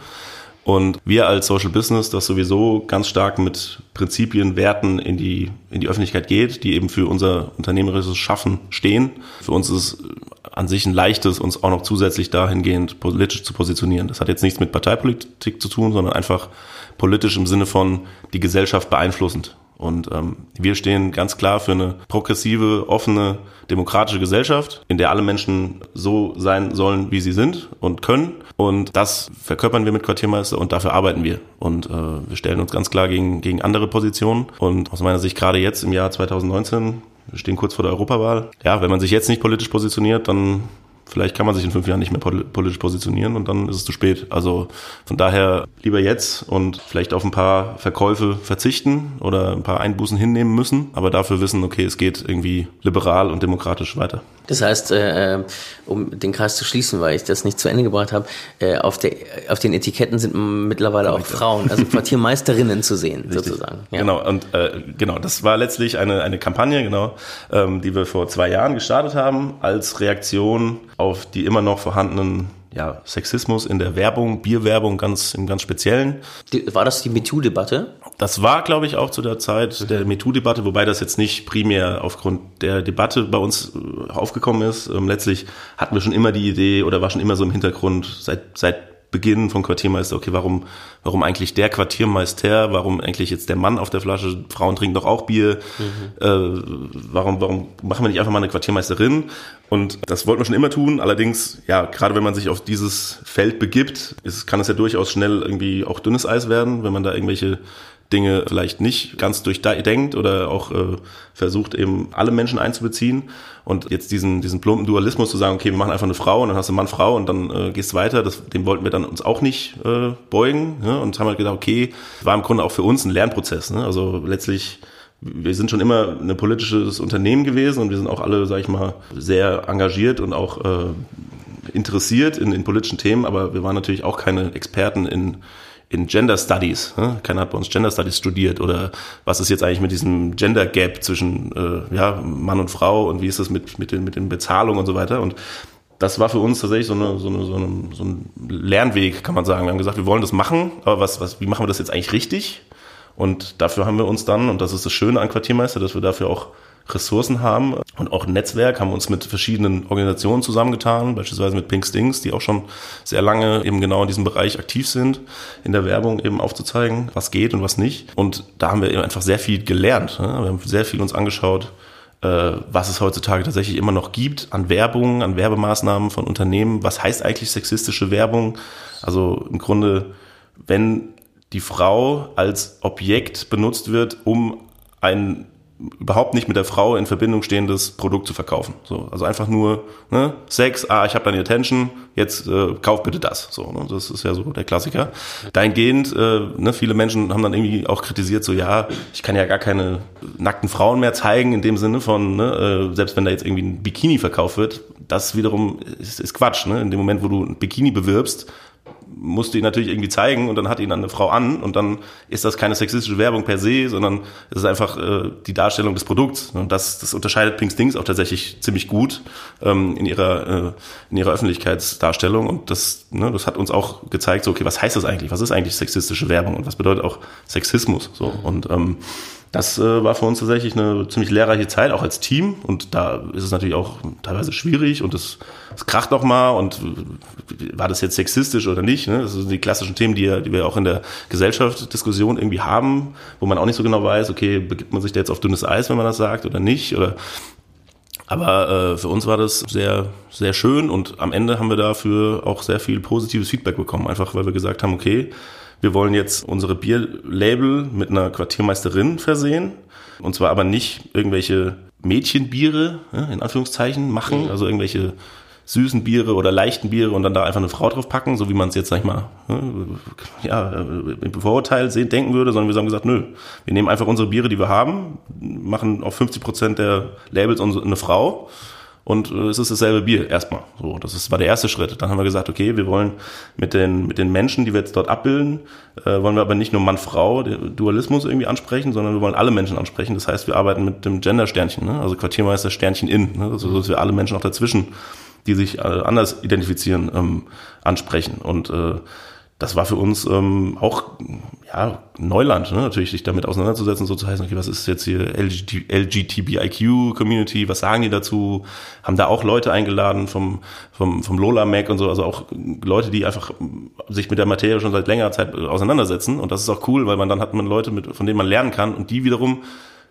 Und wir als Social Business, das sowieso ganz stark mit Prinzipien, Werten in die, in die Öffentlichkeit geht, die eben für unser unternehmerisches Schaffen stehen. Für uns ist es an sich ein leichtes, uns auch noch zusätzlich dahingehend politisch zu positionieren. Das hat jetzt nichts mit Parteipolitik zu tun, sondern einfach politisch im Sinne von die Gesellschaft beeinflussend. Und ähm, wir stehen ganz klar für eine progressive, offene, demokratische Gesellschaft, in der alle Menschen so sein sollen, wie sie sind und können. Und das verkörpern wir mit Quartiermeister und dafür arbeiten wir. Und äh, wir stellen uns ganz klar gegen, gegen andere Positionen. Und aus meiner Sicht gerade jetzt im Jahr 2019, wir stehen kurz vor der Europawahl. Ja, wenn man sich jetzt nicht politisch positioniert, dann vielleicht kann man sich in fünf Jahren nicht mehr politisch positionieren und dann ist es zu spät. Also von daher lieber jetzt und vielleicht auf ein paar Verkäufe verzichten oder ein paar Einbußen hinnehmen müssen, aber dafür wissen, okay, es geht irgendwie liberal und demokratisch weiter. Das heißt, äh, äh, um den Kreis zu schließen, weil ich das nicht zu Ende gebracht habe, äh, auf, der, auf den Etiketten sind mittlerweile auch Frauen, also Quartiermeisterinnen zu sehen, Richtig. sozusagen. Ja. Genau, und äh, genau, das war letztlich eine, eine Kampagne, genau, ähm, die wir vor zwei Jahren gestartet haben, als Reaktion auf die immer noch vorhandenen ja, Sexismus in der Werbung, Bierwerbung ganz im ganz Speziellen. War das die MeToo-Debatte? Das war, glaube ich, auch zu der Zeit der MeToo-Debatte, wobei das jetzt nicht primär aufgrund der Debatte bei uns äh, aufgekommen ist. Ähm, letztlich hatten wir schon immer die Idee oder war schon immer so im Hintergrund seit, seit Beginn von Quartiermeister, okay, warum, warum eigentlich der Quartiermeister, warum eigentlich jetzt der Mann auf der Flasche, Frauen trinken doch auch Bier, mhm. äh, warum, warum machen wir nicht einfach mal eine Quartiermeisterin? Und das wollten wir schon immer tun, allerdings, ja, gerade wenn man sich auf dieses Feld begibt, ist, kann es ja durchaus schnell irgendwie auch dünnes Eis werden, wenn man da irgendwelche Dinge vielleicht nicht ganz durchdenkt oder auch äh, versucht eben alle Menschen einzubeziehen und jetzt diesen diesen plumpen Dualismus zu sagen, okay, wir machen einfach eine Frau und dann hast du Mann Frau und dann äh, gehst weiter, das dem wollten wir dann uns auch nicht äh, beugen ne? und haben halt gedacht, okay, war im Grunde auch für uns ein Lernprozess, ne? Also letztlich wir sind schon immer ein politisches Unternehmen gewesen und wir sind auch alle, sag ich mal, sehr engagiert und auch äh, interessiert in, in politischen Themen, aber wir waren natürlich auch keine Experten in in Gender Studies. Ne? Keiner hat bei uns Gender Studies studiert oder was ist jetzt eigentlich mit diesem Gender Gap zwischen äh, ja, Mann und Frau und wie ist das mit, mit, den, mit den Bezahlungen und so weiter. Und das war für uns tatsächlich so, eine, so, eine, so, eine, so ein Lernweg, kann man sagen. Wir haben gesagt, wir wollen das machen, aber was, was, wie machen wir das jetzt eigentlich richtig? Und dafür haben wir uns dann, und das ist das Schöne an Quartiermeister, dass wir dafür auch Ressourcen haben und auch ein Netzwerk, haben uns mit verschiedenen Organisationen zusammengetan, beispielsweise mit Pink Stings, die auch schon sehr lange eben genau in diesem Bereich aktiv sind, in der Werbung eben aufzuzeigen, was geht und was nicht. Und da haben wir eben einfach sehr viel gelernt. Ne? Wir haben sehr viel uns angeschaut, äh, was es heutzutage tatsächlich immer noch gibt an Werbung, an Werbemaßnahmen von Unternehmen. Was heißt eigentlich sexistische Werbung? Also im Grunde, wenn die Frau als Objekt benutzt wird, um ein überhaupt nicht mit der Frau in Verbindung stehendes Produkt zu verkaufen. So, also einfach nur ne, Sex, ah, ich habe deine Attention, jetzt äh, kauf bitte das. So, ne, das ist ja so der Klassiker. Dahingehend, äh, ne, viele Menschen haben dann irgendwie auch kritisiert, so ja, ich kann ja gar keine nackten Frauen mehr zeigen in dem Sinne von, ne, äh, selbst wenn da jetzt irgendwie ein Bikini verkauft wird, das wiederum ist, ist Quatsch. Ne? In dem Moment, wo du ein Bikini bewirbst, musst du ihn natürlich irgendwie zeigen und dann hat ihn eine Frau an und dann ist das keine sexistische Werbung per se, sondern es ist einfach äh, die Darstellung des Produkts. Und das, das unterscheidet Pink Stings auch tatsächlich ziemlich gut ähm, in ihrer äh, in ihrer Öffentlichkeitsdarstellung und das ne, das hat uns auch gezeigt, so okay, was heißt das eigentlich? Was ist eigentlich sexistische Werbung und was bedeutet auch Sexismus? So und ähm, das äh, war für uns tatsächlich eine ziemlich lehrreiche Zeit, auch als Team. Und da ist es natürlich auch teilweise schwierig und es, es kracht auch mal und äh, war das jetzt sexistisch oder nicht? Ne? Das sind die klassischen Themen, die, die wir auch in der Gesellschaftsdiskussion irgendwie haben, wo man auch nicht so genau weiß, okay, begibt man sich da jetzt auf dünnes Eis, wenn man das sagt oder nicht? Oder aber äh, für uns war das sehr, sehr schön und am Ende haben wir dafür auch sehr viel positives Feedback bekommen, einfach weil wir gesagt haben, okay, wir wollen jetzt unsere Bierlabel mit einer Quartiermeisterin versehen. Und zwar aber nicht irgendwelche Mädchenbiere, in Anführungszeichen, machen, mhm. also irgendwelche süßen Biere oder leichten Biere und dann da einfach eine Frau drauf packen, so wie man es jetzt, sag ich mal, ja, im Vorurteil sehen, denken würde, sondern wir haben gesagt, nö, wir nehmen einfach unsere Biere, die wir haben, machen auf 50 Prozent der Labels eine Frau und äh, es ist dasselbe Bier erstmal. So, das ist, war der erste Schritt. Dann haben wir gesagt, okay, wir wollen mit den mit den Menschen, die wir jetzt dort abbilden, äh, wollen wir aber nicht nur Mann-Frau, Dualismus irgendwie ansprechen, sondern wir wollen alle Menschen ansprechen. Das heißt, wir arbeiten mit dem Gender-Sternchen, ne? also Quartiermeister Sternchen in, ne? also dass wir alle Menschen auch dazwischen, die sich äh, anders identifizieren, ähm, ansprechen und äh, das war für uns ähm, auch ja, Neuland, ne? natürlich sich damit auseinanderzusetzen, so zu heißen, okay, was ist jetzt hier LGT, LGTBIQ-Community, was sagen die dazu? Haben da auch Leute eingeladen vom, vom, vom Lola Mac und so, also auch Leute, die einfach sich mit der Materie schon seit längerer Zeit auseinandersetzen und das ist auch cool, weil man dann hat man Leute, mit, von denen man lernen kann und die wiederum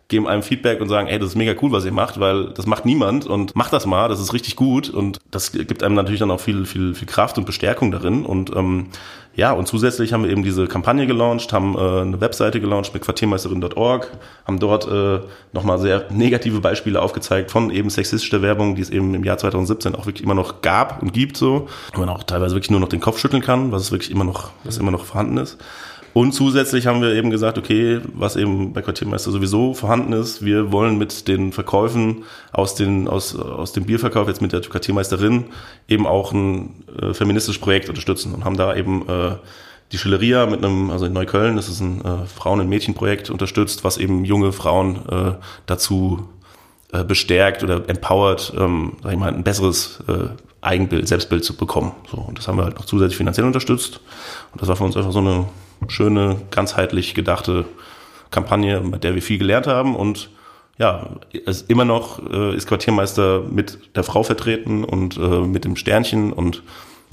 geben einem Feedback und sagen, ey, das ist mega cool, was ihr macht, weil das macht niemand und macht das mal, das ist richtig gut und das gibt einem natürlich dann auch viel, viel, viel Kraft und Bestärkung darin und ähm, ja, und zusätzlich haben wir eben diese Kampagne gelauncht, haben äh, eine Webseite gelauncht mit quartiermeisterin.org, haben dort äh, nochmal sehr negative Beispiele aufgezeigt von eben sexistischer Werbung, die es eben im Jahr 2017 auch wirklich immer noch gab und gibt so, wo man auch teilweise wirklich nur noch den Kopf schütteln kann, was es wirklich immer noch, was immer noch vorhanden ist. Und zusätzlich haben wir eben gesagt, okay, was eben bei Quartiermeister sowieso vorhanden ist, wir wollen mit den Verkäufen aus, den, aus, aus dem Bierverkauf, jetzt mit der Quartiermeisterin, eben auch ein äh, feministisches Projekt unterstützen und haben da eben äh, die Schilleria mit einem, also in Neukölln, das ist ein äh, Frauen- und Mädchenprojekt unterstützt, was eben junge Frauen äh, dazu äh, bestärkt oder empowert, ähm, sag ich mal, ein besseres äh, Eigenbild, Selbstbild zu bekommen. So, und das haben wir halt noch zusätzlich finanziell unterstützt. Und das war für uns einfach so eine schöne, ganzheitlich gedachte Kampagne, mit der wir viel gelernt haben. Und ja, es immer noch äh, ist Quartiermeister mit der Frau vertreten und äh, mit dem Sternchen. Und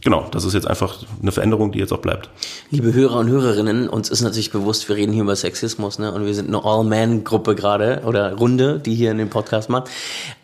genau, das ist jetzt einfach eine Veränderung, die jetzt auch bleibt. Liebe Hörer und Hörerinnen, uns ist natürlich bewusst, wir reden hier über Sexismus, ne? Und wir sind eine All-Man-Gruppe gerade oder Runde, die hier in dem Podcast macht.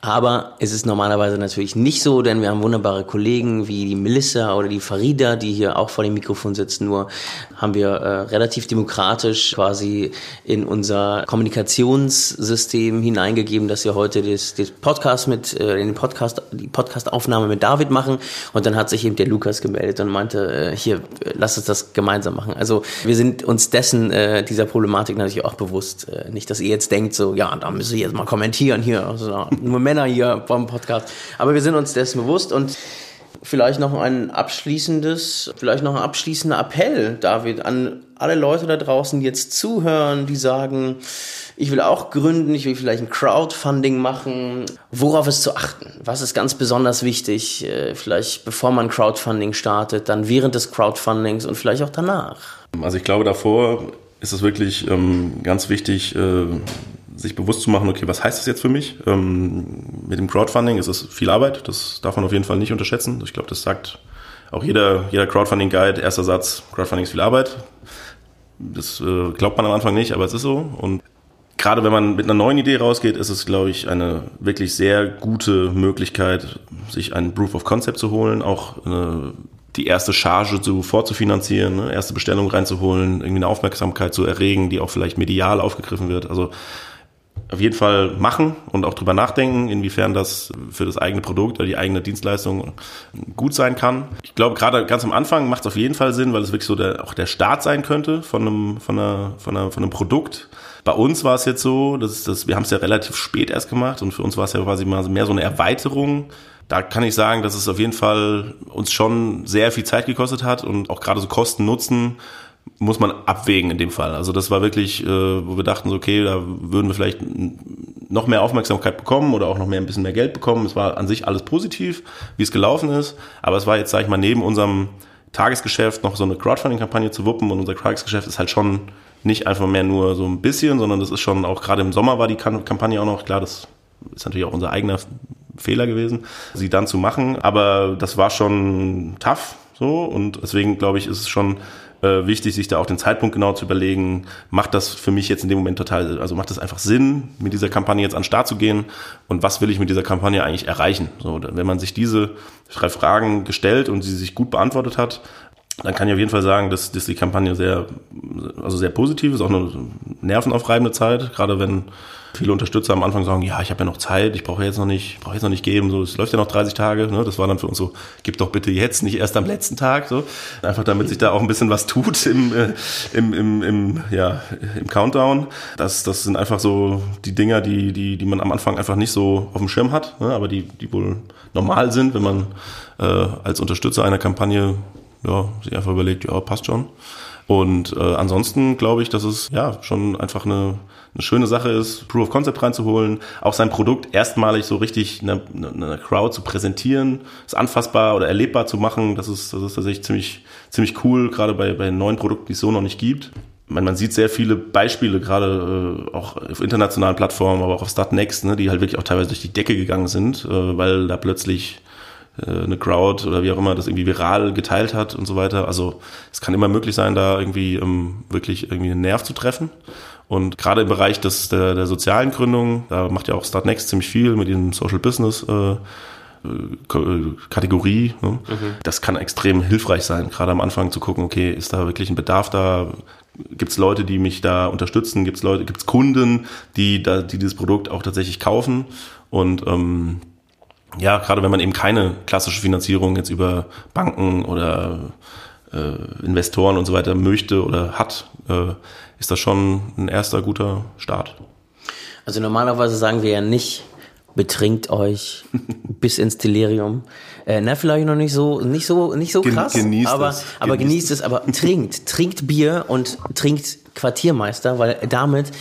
Aber es ist normalerweise natürlich nicht so, denn wir haben wunderbare Kollegen wie die Melissa oder die Farida, die hier auch vor dem Mikrofon sitzen. Nur haben wir äh, relativ demokratisch quasi in unser Kommunikationssystem hineingegeben, dass wir heute das, das Podcast mit, äh, den Podcast, die Podcastaufnahme mit David machen. Und dann hat sich eben der Lukas gemeldet und meinte, äh, hier, lass uns das gemeinsam machen. Also wir sind uns dessen, äh, dieser Problematik natürlich auch bewusst. Äh, nicht, dass ihr jetzt denkt, so, ja, da müssen wir jetzt mal kommentieren hier. Also, nur Männer hier beim Podcast. Aber wir sind uns dessen bewusst und Vielleicht noch ein abschließendes, vielleicht noch ein abschließender Appell, David, an alle Leute da draußen, die jetzt zuhören, die sagen, ich will auch gründen, ich will vielleicht ein Crowdfunding machen. Worauf ist zu achten? Was ist ganz besonders wichtig? Äh, vielleicht bevor man Crowdfunding startet, dann während des Crowdfundings und vielleicht auch danach. Also ich glaube, davor ist es wirklich ähm, ganz wichtig, äh, sich bewusst zu machen, okay, was heißt das jetzt für mich? Ähm, mit dem Crowdfunding ist es viel Arbeit, das darf man auf jeden Fall nicht unterschätzen. Ich glaube, das sagt auch jeder, jeder Crowdfunding-Guide, erster Satz, Crowdfunding ist viel Arbeit. Das äh, glaubt man am Anfang nicht, aber es ist so. Und gerade wenn man mit einer neuen Idee rausgeht, ist es, glaube ich, eine wirklich sehr gute Möglichkeit, sich ein Proof of Concept zu holen, auch eine, die erste Charge zu, vorzufinanzieren, ne, erste Bestellung reinzuholen, irgendwie eine Aufmerksamkeit zu erregen, die auch vielleicht medial aufgegriffen wird. Also auf jeden Fall machen und auch drüber nachdenken, inwiefern das für das eigene Produkt oder die eigene Dienstleistung gut sein kann. Ich glaube, gerade ganz am Anfang macht es auf jeden Fall Sinn, weil es wirklich so der, auch der Start sein könnte von einem, von einer, von einer, von einem Produkt. Bei uns war es jetzt so, dass das, wir haben es ja relativ spät erst gemacht und für uns war es ja quasi mal mehr so eine Erweiterung. Da kann ich sagen, dass es auf jeden Fall uns schon sehr viel Zeit gekostet hat und auch gerade so Kosten Nutzen muss man abwägen in dem Fall. Also das war wirklich, äh, wo wir dachten, so, okay, da würden wir vielleicht noch mehr Aufmerksamkeit bekommen oder auch noch mehr ein bisschen mehr Geld bekommen. Es war an sich alles positiv, wie es gelaufen ist, aber es war jetzt, sag ich mal, neben unserem Tagesgeschäft noch so eine Crowdfunding-Kampagne zu wuppen. Und unser Tagesgeschäft ist halt schon nicht einfach mehr nur so ein bisschen, sondern das ist schon auch gerade im Sommer war die Kampagne auch noch, klar, das ist natürlich auch unser eigener Fehler gewesen, sie dann zu machen, aber das war schon tough so. Und deswegen glaube ich, ist es schon äh, wichtig, sich da auch den Zeitpunkt genau zu überlegen, macht das für mich jetzt in dem Moment total, also macht das einfach Sinn, mit dieser Kampagne jetzt an den Start zu gehen und was will ich mit dieser Kampagne eigentlich erreichen? So, wenn man sich diese drei Fragen gestellt und sie sich gut beantwortet hat, dann kann ich auf jeden Fall sagen, dass, dass die Kampagne sehr, also sehr positiv ist, auch eine nervenaufreibende Zeit, gerade wenn viele Unterstützer am Anfang sagen, ja, ich habe ja noch Zeit, ich brauche jetzt noch nicht, brauche jetzt noch nicht geben, so, es läuft ja noch 30 Tage, ne? das war dann für uns so, gib doch bitte jetzt, nicht erst am letzten Tag, so, einfach damit sich da auch ein bisschen was tut im, äh, im, im, im, ja, im Countdown. Das, das sind einfach so die Dinger, die, die, die man am Anfang einfach nicht so auf dem Schirm hat, ne? aber die, die wohl normal sind, wenn man äh, als Unterstützer einer Kampagne ja, sich einfach überlegt, ja, passt schon. Und äh, ansonsten glaube ich, dass es ja schon einfach eine, eine schöne Sache ist, Proof of Concept reinzuholen, auch sein Produkt erstmalig so richtig einer eine Crowd zu präsentieren, es anfassbar oder erlebbar zu machen. Das ist, das ist tatsächlich ziemlich, ziemlich cool, gerade bei, bei neuen Produkten, die es so noch nicht gibt. Man, man sieht sehr viele Beispiele, gerade äh, auch auf internationalen Plattformen, aber auch auf Startnext, ne, die halt wirklich auch teilweise durch die Decke gegangen sind, äh, weil da plötzlich eine Crowd oder wie auch immer das irgendwie viral geteilt hat und so weiter. Also es kann immer möglich sein, da irgendwie ähm, wirklich irgendwie einen Nerv zu treffen. Und gerade im Bereich des, der, der sozialen Gründung, da macht ja auch Startnext ziemlich viel mit diesem Social Business äh, Kategorie. Ne? Mhm. Das kann extrem hilfreich sein, gerade am Anfang zu gucken, okay, ist da wirklich ein Bedarf da? Gibt es Leute, die mich da unterstützen? Gibt es Leute, gibt es Kunden, die da, die dieses Produkt auch tatsächlich kaufen? Und ähm, ja, gerade wenn man eben keine klassische Finanzierung jetzt über Banken oder äh, Investoren und so weiter möchte oder hat, äh, ist das schon ein erster guter Start. Also normalerweise sagen wir ja nicht, betrinkt euch bis ins Delirium. Äh, na, vielleicht noch nicht so, nicht so, nicht so krass, genießt aber, es. aber genießt, genießt es, aber trinkt, trinkt Bier und trinkt Quartiermeister, weil damit,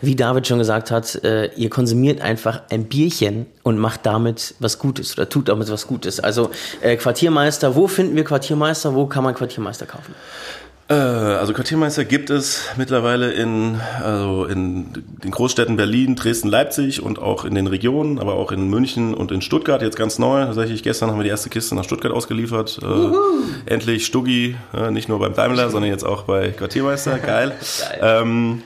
wie David schon gesagt hat, äh, ihr konsumiert einfach ein Bierchen und macht damit was Gutes oder tut damit was Gutes. Also äh, Quartiermeister, wo finden wir Quartiermeister? Wo kann man Quartiermeister kaufen? Äh, also Quartiermeister gibt es mittlerweile in, also in den Großstädten Berlin, Dresden, Leipzig und auch in den Regionen, aber auch in München und in Stuttgart jetzt ganz neu. Tatsächlich gestern haben wir die erste Kiste nach Stuttgart ausgeliefert. Äh, endlich Stuggi, äh, nicht nur beim Daimler, sondern jetzt auch bei Quartiermeister. Geil. Geil. Ähm,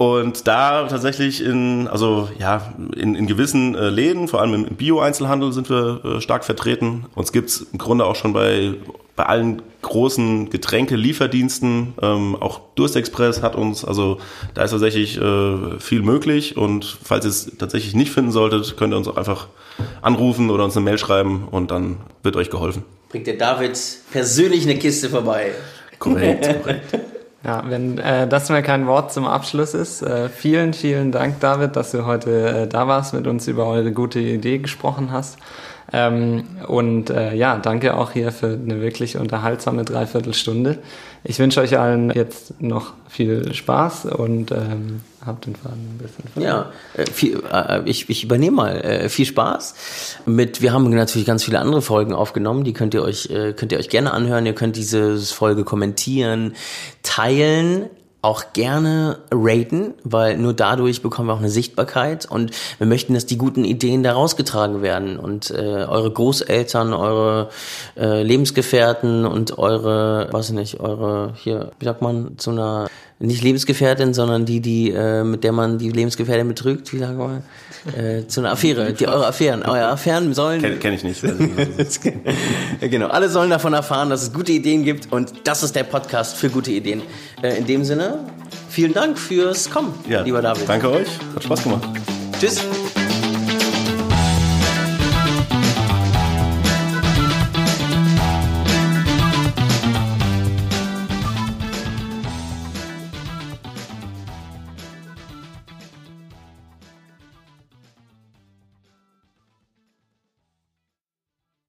und da tatsächlich in, also ja, in, in gewissen äh, Läden, vor allem im Bio-Einzelhandel sind wir äh, stark vertreten. Uns gibt's im Grunde auch schon bei, bei allen großen Getränke-Lieferdiensten. Ähm, auch Durstexpress hat uns, also da ist tatsächlich äh, viel möglich. Und falls ihr es tatsächlich nicht finden solltet, könnt ihr uns auch einfach anrufen oder uns eine Mail schreiben und dann wird euch geholfen. Bringt der David persönlich eine Kiste vorbei. Korrekt, korrekt. Ja, wenn äh, das mal kein Wort zum Abschluss ist, äh, vielen, vielen Dank, David, dass du heute äh, da warst, mit uns über eure gute Idee gesprochen hast. Ähm, und äh, ja, danke auch hier für eine wirklich unterhaltsame Dreiviertelstunde. Ich wünsche euch allen jetzt noch viel Spaß und ähm, habt den Faden ein bisschen verloren. Ja, äh, viel, äh, ich, ich übernehme mal. Äh, viel Spaß. Mit, wir haben natürlich ganz viele andere Folgen aufgenommen, die könnt ihr euch, könnt ihr euch gerne anhören. Ihr könnt diese Folge kommentieren, teilen, auch gerne raten, weil nur dadurch bekommen wir auch eine Sichtbarkeit und wir möchten, dass die guten Ideen da rausgetragen werden und äh, eure Großeltern, eure äh, Lebensgefährten und eure, weiß ich nicht, eure hier, wie sagt man, zu einer nicht Lebensgefährtin, sondern die, die äh, mit der man die Lebensgefährtin betrügt, wie sagen wir, äh, zu einer Affäre, die eure Affären, eure Affären sollen. Kenne kenn ich nicht. genau, alle sollen davon erfahren, dass es gute Ideen gibt und das ist der Podcast für gute Ideen. Äh, in dem Sinne, vielen Dank fürs Kommen, ja, lieber David. Danke euch, hat Spaß gemacht. Tschüss.